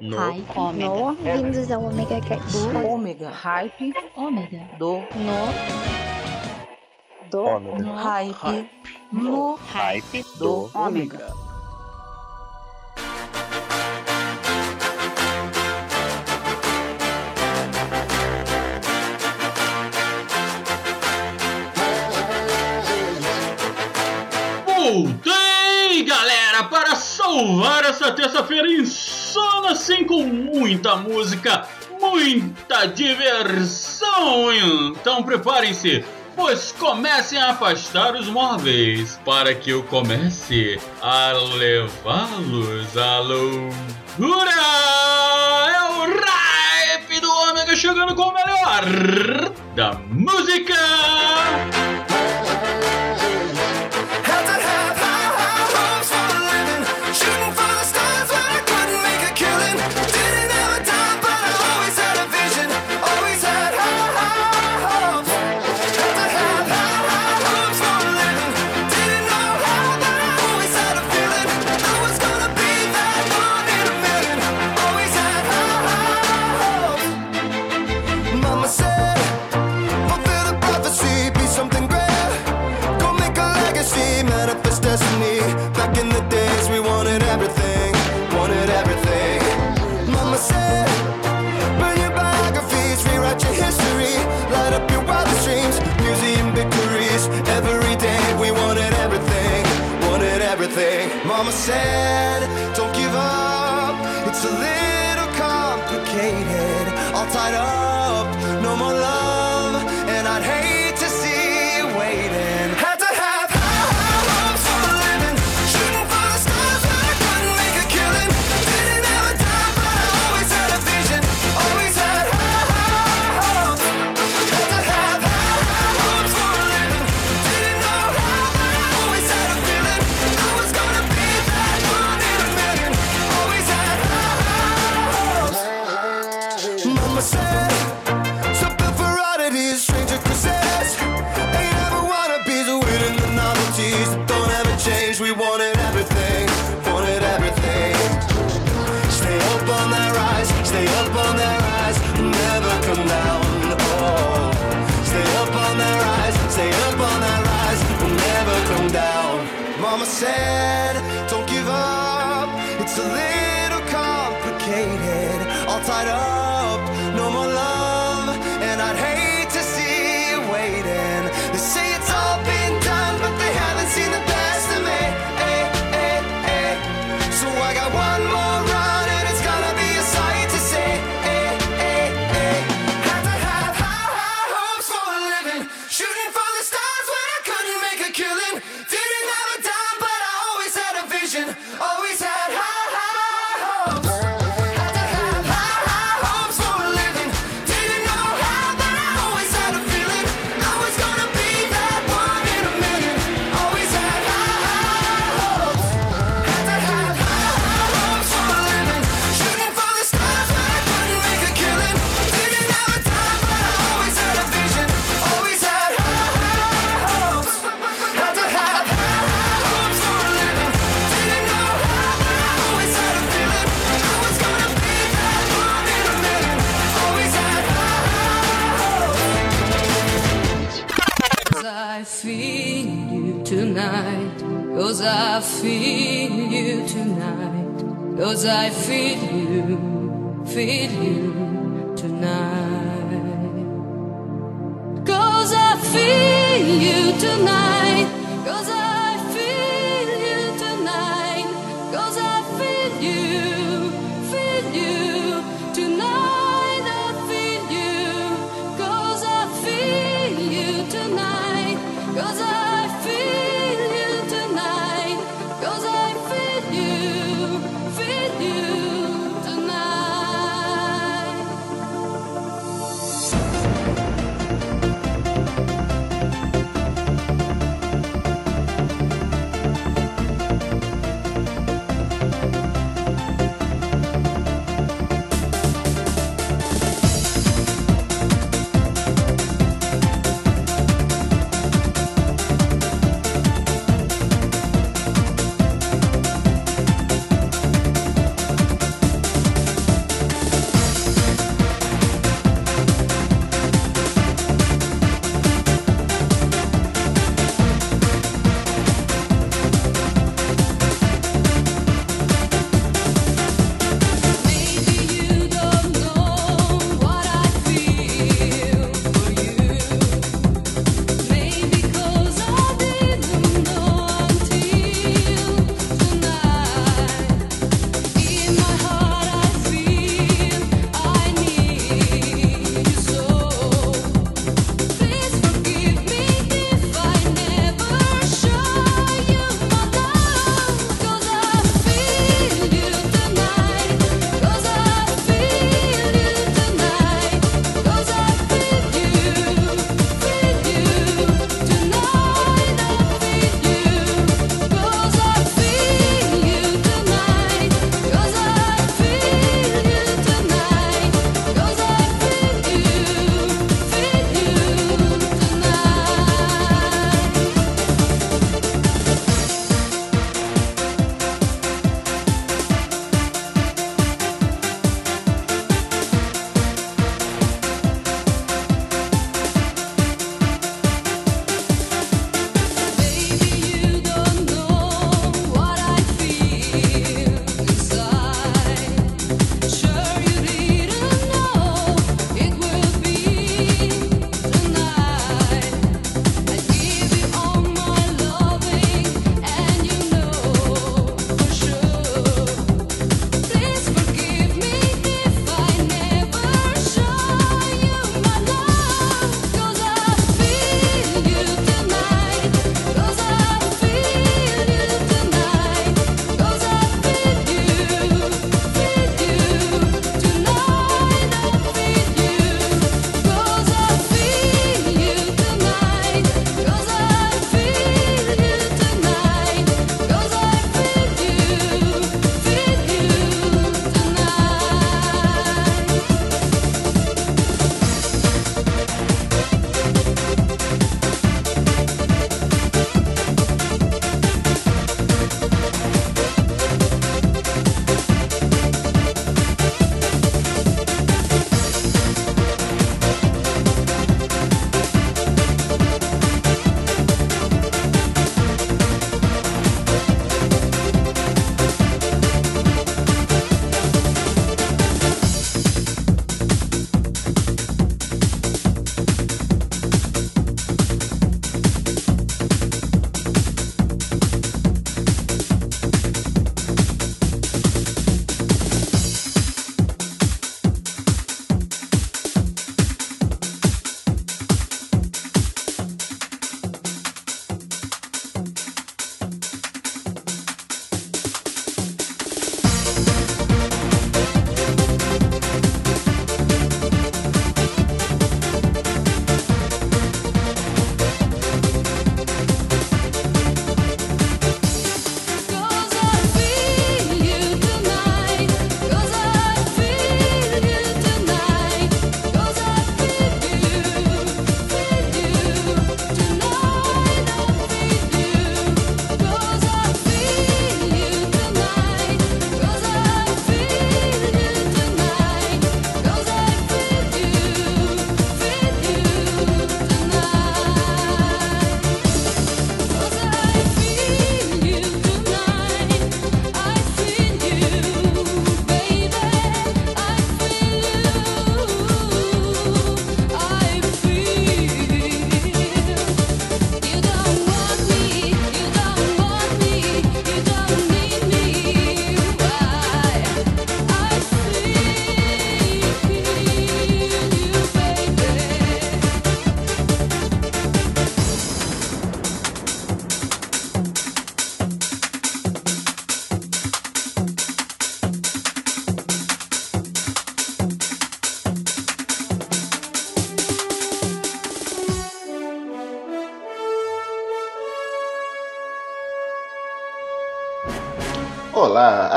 No. Hype. No. Bem-vindos ao Omega Cast. Do Ômega. Hype. Ômega. Do. No. Do. No. Hype. Hype. No. Hype. Do. Ômega. Voltei, galera, para salvar essa terça-feira insana Persona assim com muita música, muita diversão. Então preparem-se, pois comecem a afastar os móveis para que eu comece a levá-los à loucura. É o rap do Ômega chegando com o melhor da música. Cause I feel you, feel you.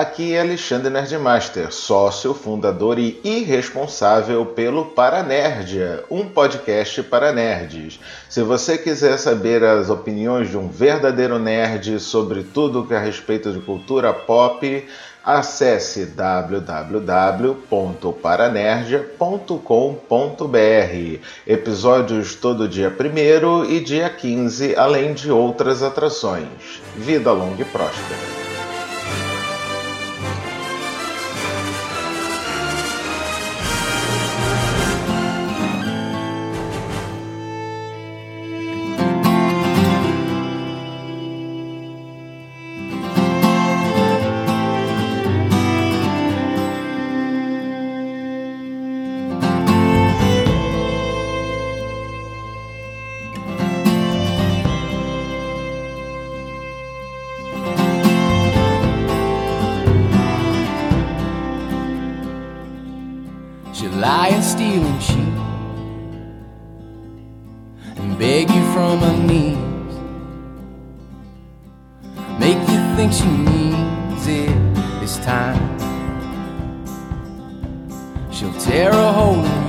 Aqui é Alexandre Nerdmaster, sócio, fundador e irresponsável pelo Paranerdia, um podcast para nerds. Se você quiser saber as opiniões de um verdadeiro nerd sobre tudo que é a respeito de cultura pop, acesse www.paranerdia.com.br. Episódios todo dia 1 e dia 15, além de outras atrações. Vida longa e próspera. Time. She'll tear a hole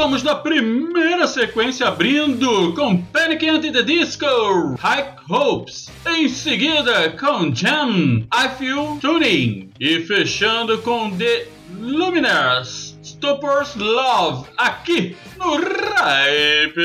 voltamos na primeira sequência abrindo com Panic! at the Disco, High Hopes. Em seguida com Jam, I Feel Tuning. E fechando com The Luminous, Stupors Love. Aqui no Ripe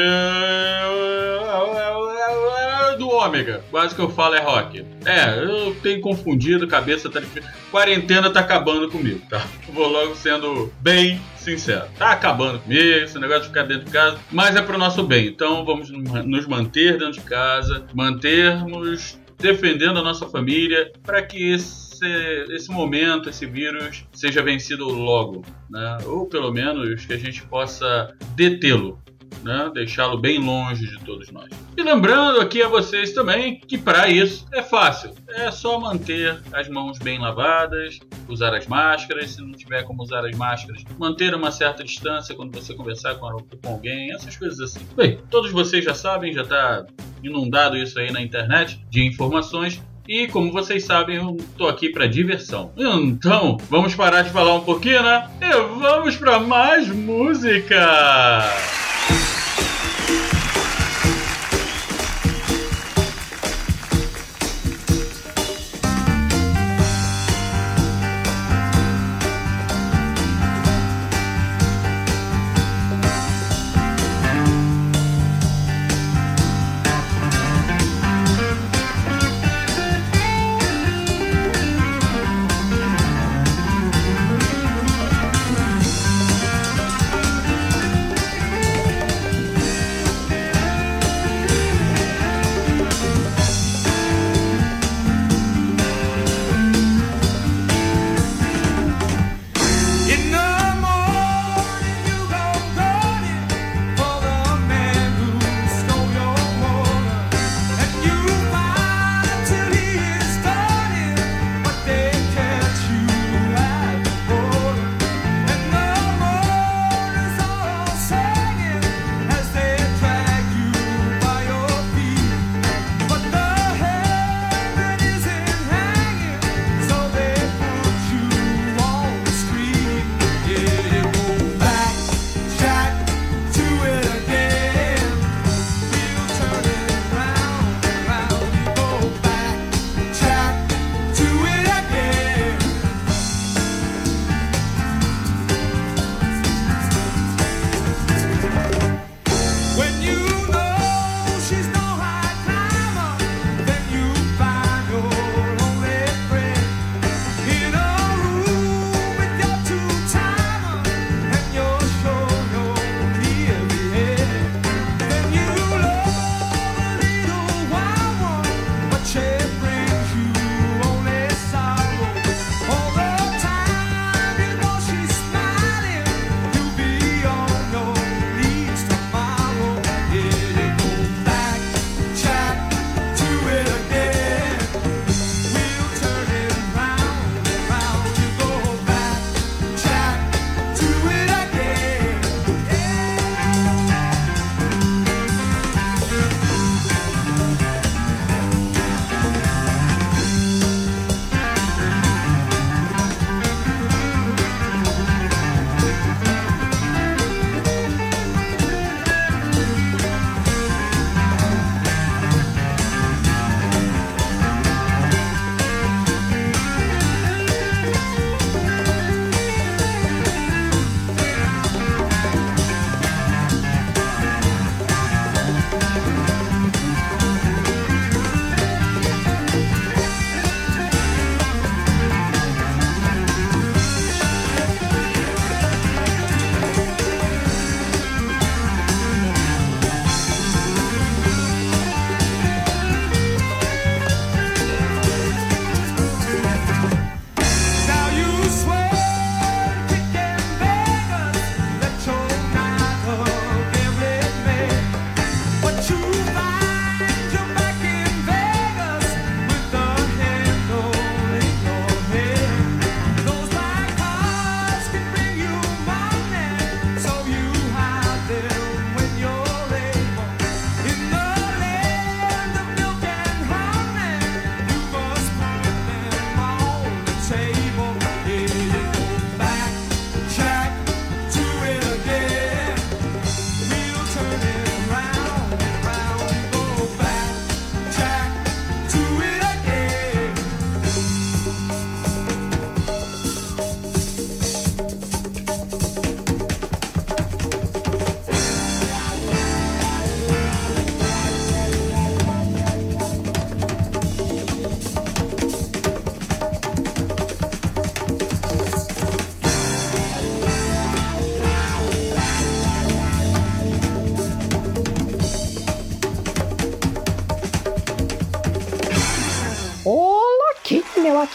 do Ômega. Quase que eu falo é rock. É, eu tenho confundido, cabeça tá difícil. Quarentena tá acabando comigo, tá? Vou logo sendo bem sincero. Tá acabando comigo, esse negócio de ficar dentro de casa, mas é pro nosso bem. Então vamos nos manter dentro de casa, mantermos defendendo a nossa família para que esse, esse momento, esse vírus seja vencido logo, né? Ou pelo menos que a gente possa detê-lo né? deixá-lo bem longe de todos nós. E lembrando aqui a vocês também que para isso é fácil, é só manter as mãos bem lavadas, usar as máscaras, se não tiver como usar as máscaras, manter uma certa distância quando você conversar com, alguém, essas coisas assim. Bem, todos vocês já sabem, já está inundado isso aí na internet de informações. E como vocês sabem, eu tô aqui para diversão. Então, vamos parar de falar um pouquinho, né? E vamos para mais música! you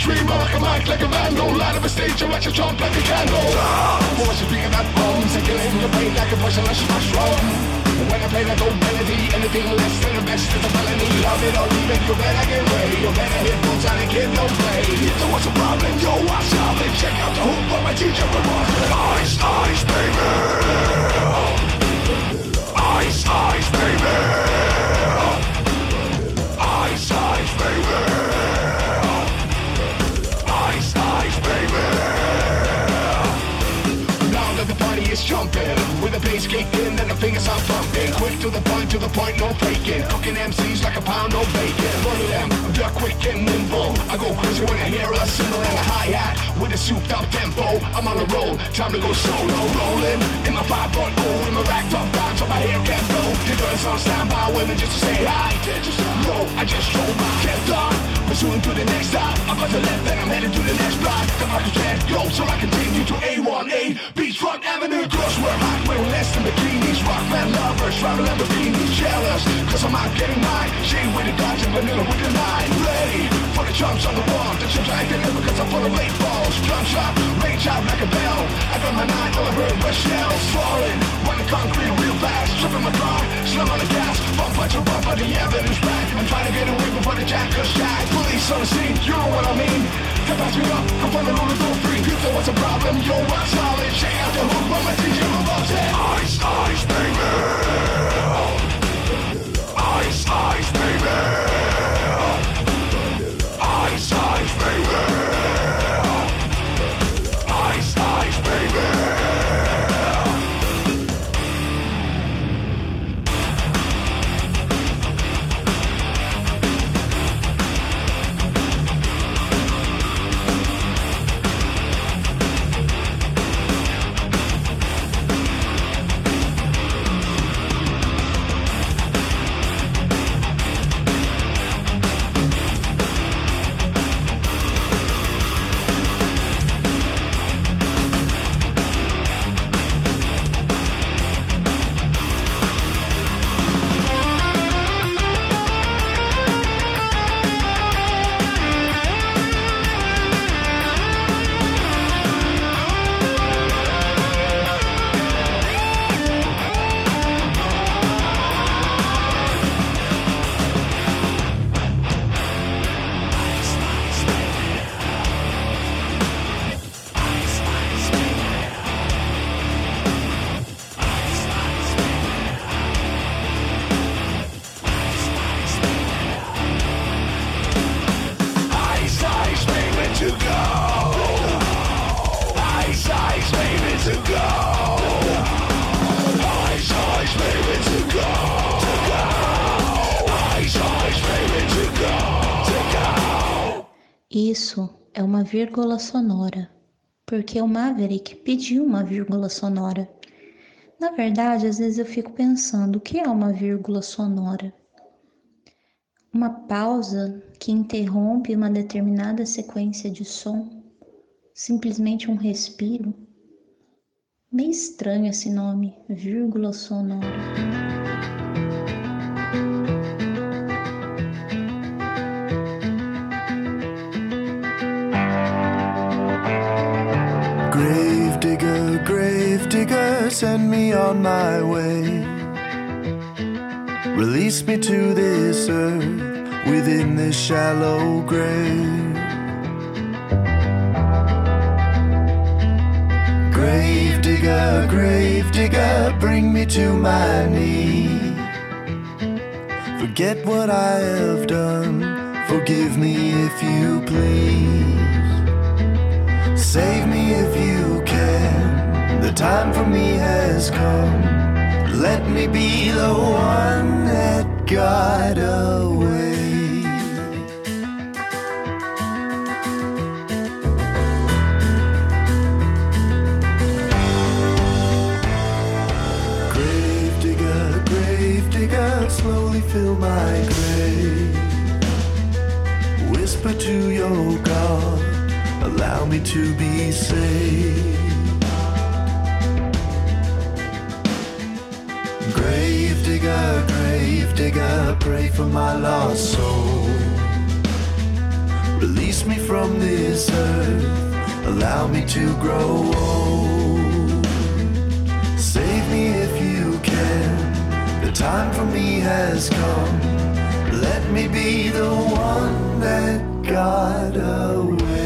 Extreme. I'm like a mic, like a vandal. Light up a stage, I watch it jump like a candle. Voices beating that bones, circulating your brain like a that's mushroom. When I play that old melody, anything less than the best is a felony. Love it or leave it, you better get ready. You better hit time and kid, don't play. If there was a problem, yo, watch out and check out the hoop of my teacher remarks. Ice, ice, baby. Ice, ice, baby. Ice, ice, baby. Is jumping. With the bass kicked in and the fingers are pumping Quick to the point, to the point, no faking. Cooking MCs like a pound of bacon. One of them, they're quick and nimble. I go crazy when I hear a cymbal and a hi-hat. With a souped up tempo I'm on a roll, time to go solo Rolling. In my 5.0 In my racked up box so my hair can't blow. The girls on standby women just to say hi. Yo, I just drove my kept on Pursuing to the next stop I'm about to left and I'm headed to the next block The market can't go so I continue to A1A Beachfront Avenue Cause we're hot, we're less than bikinis Rockman lovers, travel Lamborghinis Jealous, cause I'm out getting mine Shade with the Dodge and vanilla with the nine Ready for the jumps on the wall The chips I deliver cause I'm full of late balls Drum shot, range out like a bell I got my nine, all I heard was shells Falling, running concrete real fast Tripping my car, slam on the gas Bump bunch of bump on the evidence back I'm trying to get away before the jackers jack Police on the scene, you know what I mean. Come pass me up, come from the roller door free If there was a problem, yo, I'm solid Check out the hook, but my teacher loves it Ice, ice, baby. Ice, ice, baby vírgula sonora, porque o Maverick pediu uma vírgula sonora. Na verdade, às vezes eu fico pensando, o que é uma vírgula sonora? Uma pausa que interrompe uma determinada sequência de som? Simplesmente um respiro? Meio estranho esse nome, vírgula sonora. Grave digger, send me on my way. Release me to this earth within this shallow grave. Grave digger, grave digger, bring me to my knee. Forget what I have done, forgive me if you please. The time for me has come. Let me be the one that got away. Grave digger, grave digger, slowly fill my grave. Whisper to your God, allow me to be saved. Grave digger, pray for my lost soul. Release me from this earth, allow me to grow old. Save me if you can, the time for me has come. Let me be the one that got away.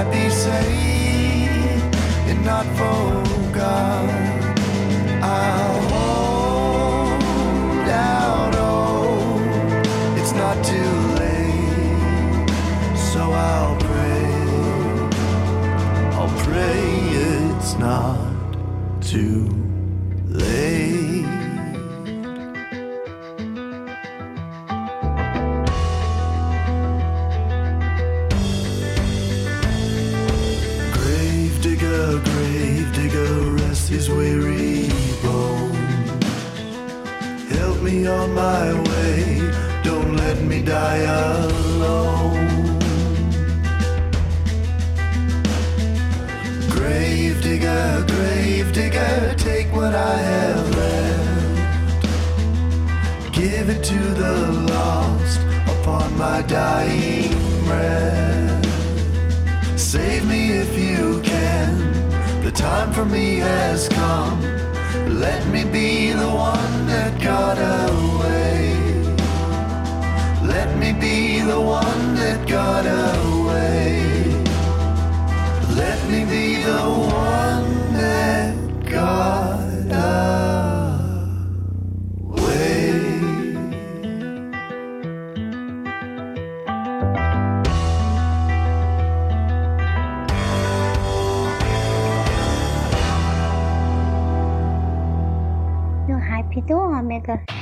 I be saved and not forgot? I'll hold out hope. It's not too late, so I'll pray. I'll pray it's not too Me on my way, don't let me die alone. Grave digger, grave digger, take what I have left. Give it to the lost upon my dying breath. Save me if you can. The time for me has come. Let me be the one that got away. Let me be the one that got away. Let me be the one that got away. Do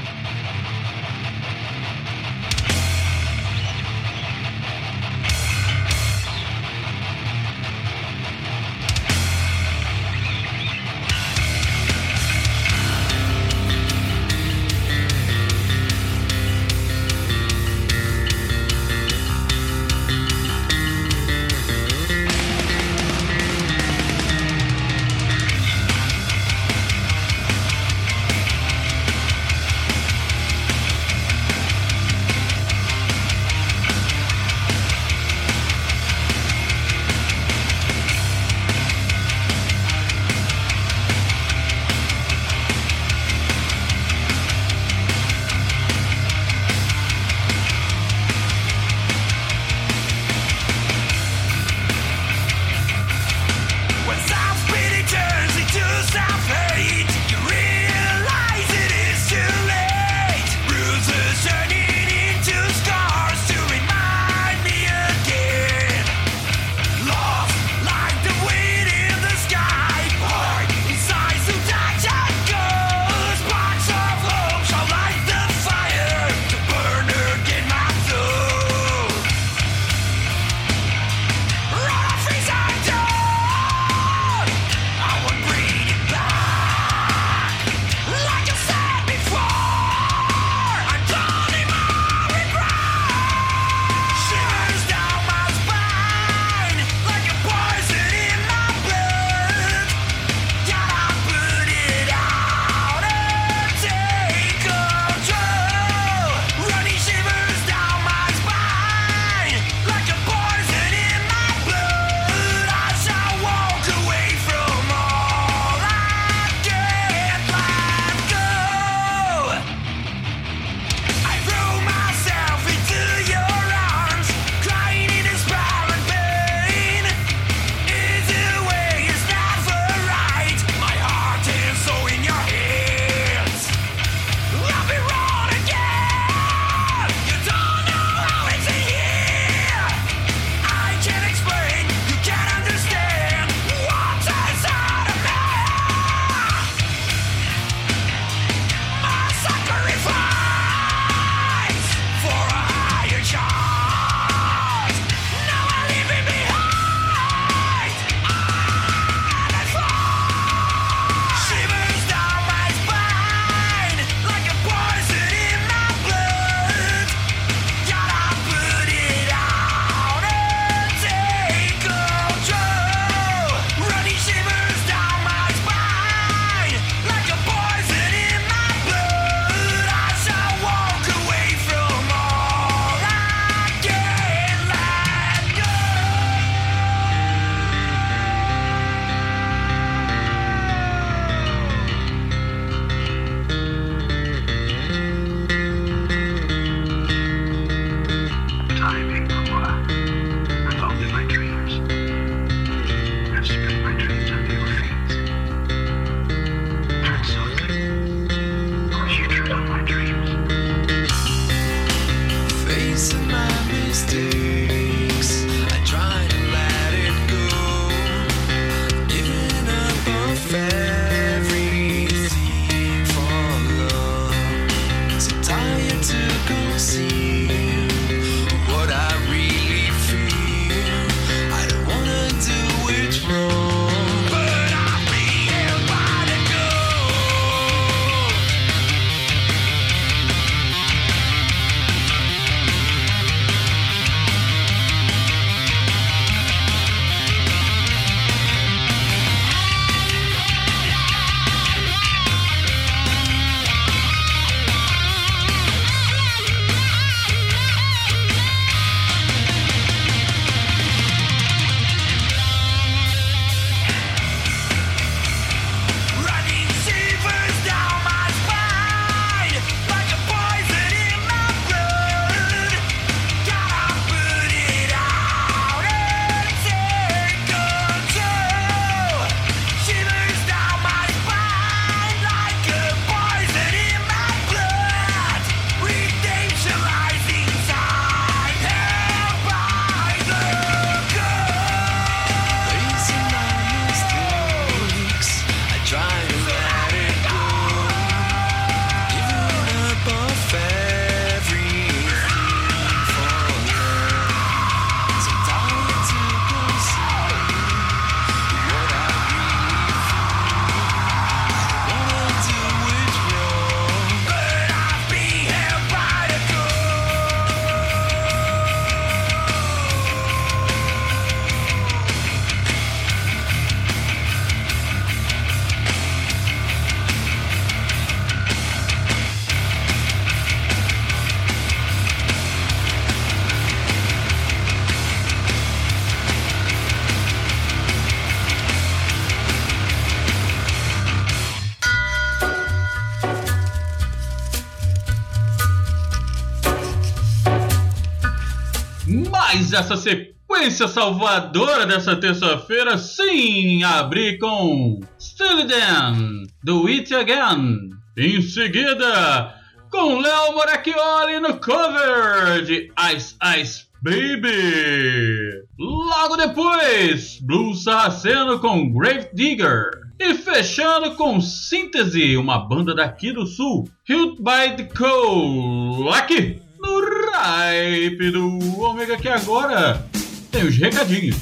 essa sequência salvadora dessa terça-feira, sim, abri com Then, Do It Again. Em seguida, com Léo Moracchioli no cover de Ice Ice Baby. Logo depois, Blues Sarraceno com Grave Digger. E fechando com Síntese, uma banda daqui do sul, Hit by the Cold. Aqui, Ripe do Ômega, que agora tem os recadinhos.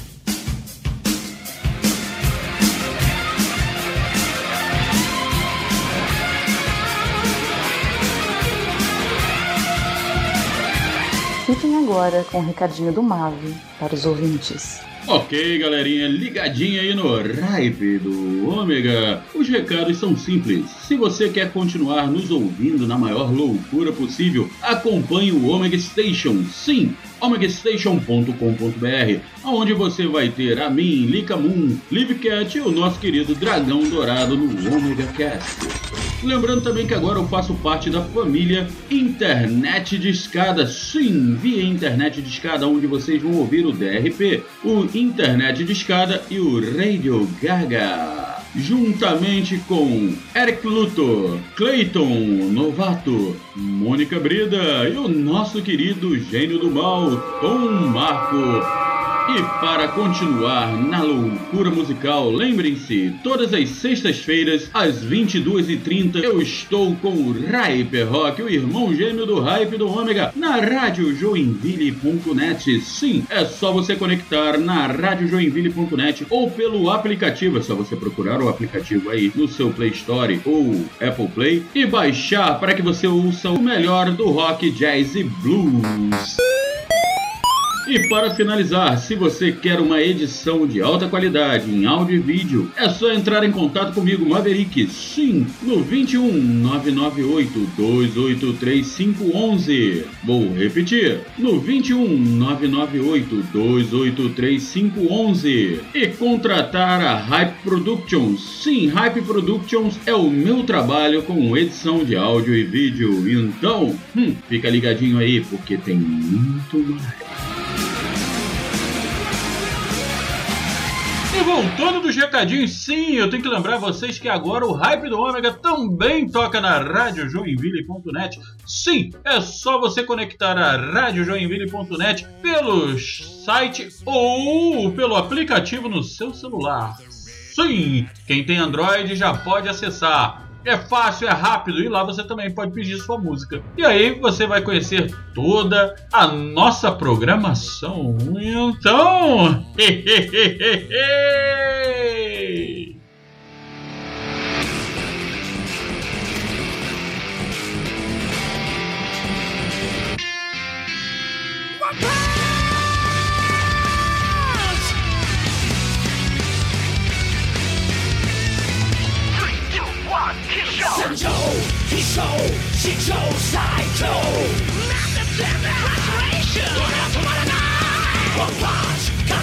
Fiquem agora com o recadinho do Mave para os ouvintes. Ok, galerinha, ligadinha aí no Ripe do Ômega. Os recados são simples. Se você quer continuar nos ouvindo na maior loucura possível, acompanhe o Omega Station. Sim, omegastation.com.br, onde você vai ter a mim, Lika Moon, Livcat e o nosso querido Dragão Dourado no Omega Cast. Lembrando também que agora eu faço parte da família Internet de Escada. Sim, via Internet de Escada, onde vocês vão ouvir o DRP, o Internet de Escada e o Radio Gaga. Juntamente com Eric Luthor, Clayton Novato, Mônica Breda e o nosso querido gênio do mal, Tom Marco. E para continuar na loucura musical, lembrem-se, todas as sextas-feiras, às 22h30, eu estou com o Hyper Rock, o irmão gêmeo do Hype do Ômega, na Rádio Joinville.net. Sim, é só você conectar na radiojoinville.net ou pelo aplicativo, é só você procurar o aplicativo aí no seu Play Store ou Apple Play e baixar para que você ouça o melhor do rock, jazz e blues. E para finalizar, se você quer uma edição de alta qualidade em áudio e vídeo, é só entrar em contato comigo, Maverick, sim, no 21 998 283511. Vou repetir, no 21 998 283511. E contratar a Hype Productions. Sim, Hype Productions é o meu trabalho com edição de áudio e vídeo. Então, hum, fica ligadinho aí porque tem muito mais. E voltando dos recadinhos, sim, eu tenho que lembrar vocês que agora o Hype do Ômega também toca na radiojoinville.net. Sim, é só você conectar a radiojoinville.net pelo site ou pelo aplicativo no seu celular. Sim, quem tem Android já pode acessar. É fácil, é rápido e lá você também pode pedir sua música. E aí você vai conhecer toda a nossa programação. Então, 神州飛翔史上最強 Massive d a m a g e 止まらない One punch た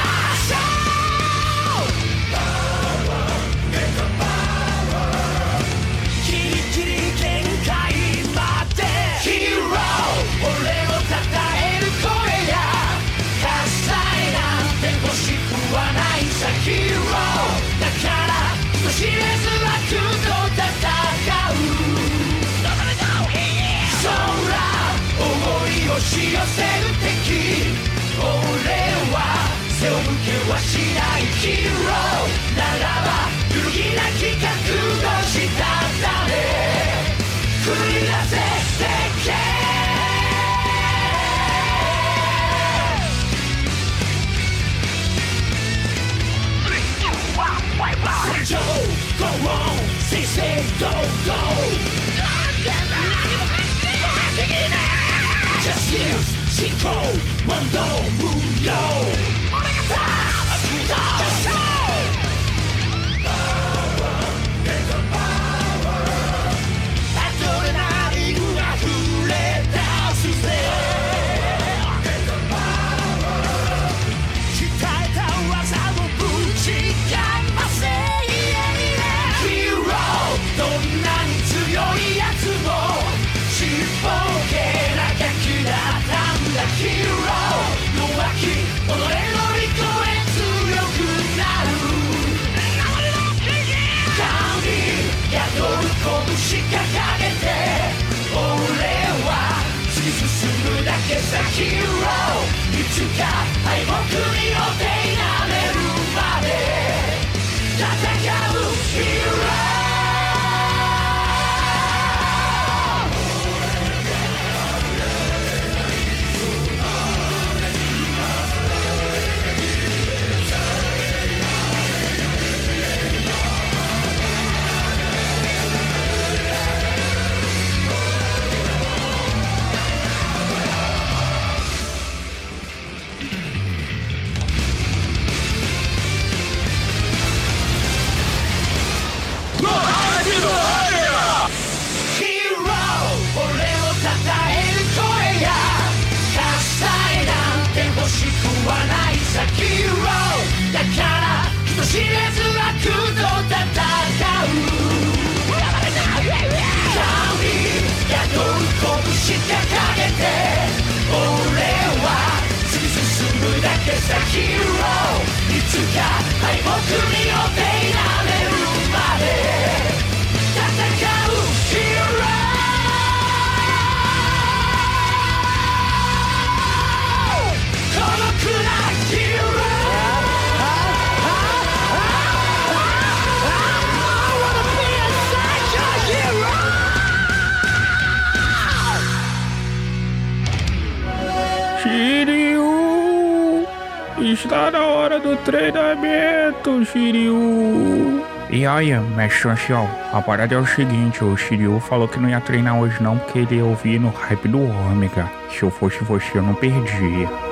い Chico, Mandou, 知れず悪と戦う。神宿る拳掲げて俺は突き進むだけさヒーローいつか敗北によって Está na hora do treinamento, Shiryu! E aí, mestre ancião, a parada é o seguinte, o Shiryu falou que não ia treinar hoje não porque ele ia ouvir no hype do Ômega. Se eu fosse você, eu não perdia.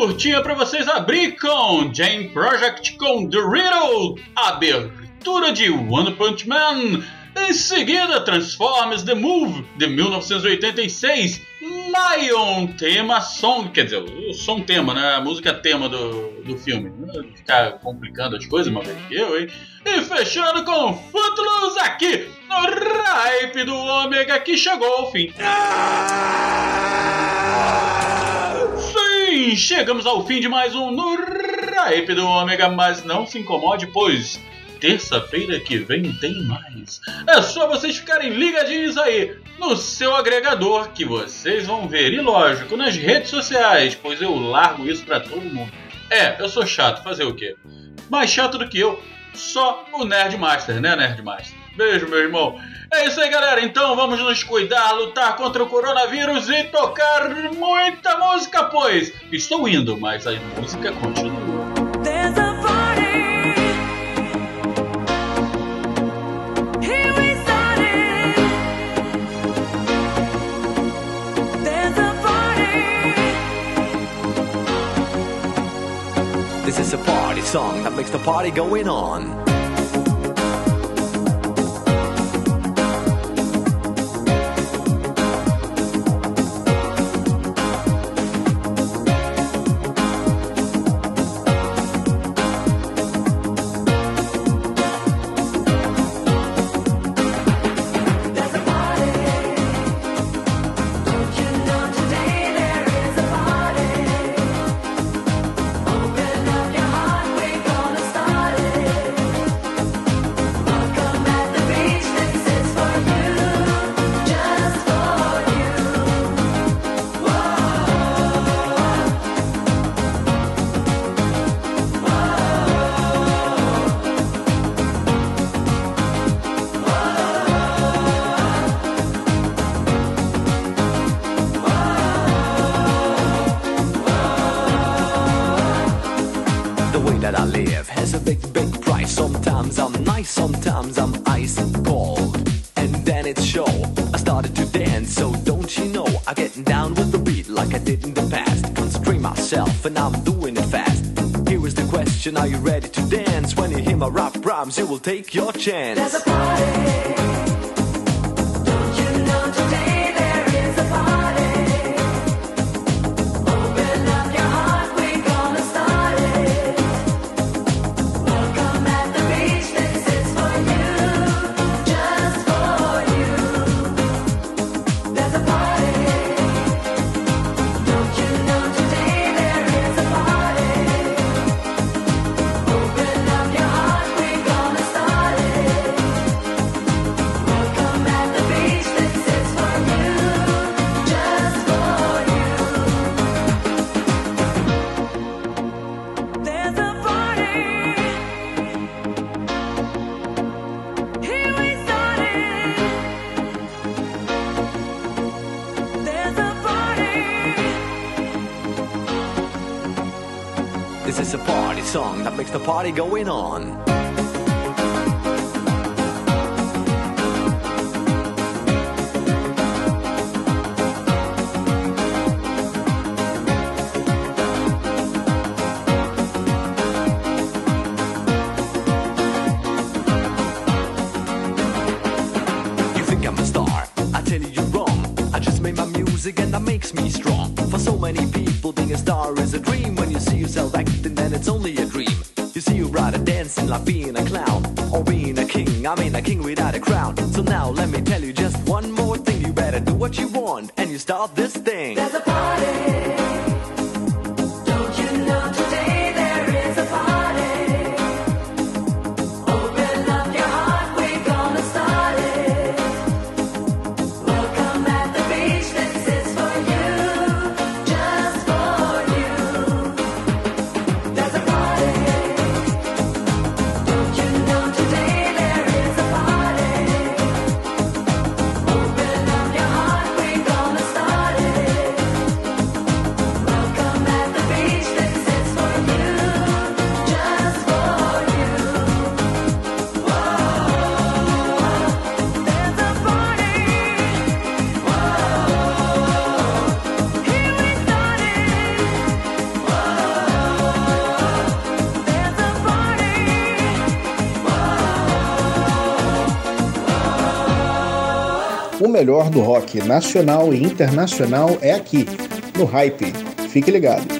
Curtinha pra vocês abrir com Jane Project com The Riddle, abertura de One Punch Man, em seguida Transformers The Move de 1986, Lion tema song, quer dizer, o som tema, né? A música tema do, do filme. Ficar complicando as coisas, uma vez que eu, hein? E fechando com Footloose aqui no Hype do Ômega que chegou ao fim. Sim, chegamos ao fim de mais um no do Ômega, mas não se incomode, pois terça-feira que vem tem mais. É só vocês ficarem ligadinhos aí no seu agregador que vocês vão ver. E lógico, nas redes sociais, pois eu largo isso pra todo mundo. É, eu sou chato, fazer o quê? Mais chato do que eu, só o Nerd Master, né, Nerd Master? Beijo, meu irmão. É isso aí, galera. Então vamos nos cuidar, lutar contra o coronavírus e tocar muita música, pois estou indo, mas a música continua. There's a party. Here we started. There's a party. This is a party song that makes the party going on. Has a big, big price. Sometimes I'm nice, sometimes I'm ice cold. And then it's show. I started to dance, so don't you know? I get down with the beat like I did in the past. Constrain myself, and I'm doing it fast. Here is the question Are you ready to dance? When you hear my rap rhymes, you will take your chance. There's a party. Going on. See, you'd dancing like being a clown or being a king. I mean, a king without a crown. So now let me tell you just one more thing. You better do what you want and you start this thing. There's a party. Melhor do rock nacional e internacional é aqui, no Hype. Fique ligado.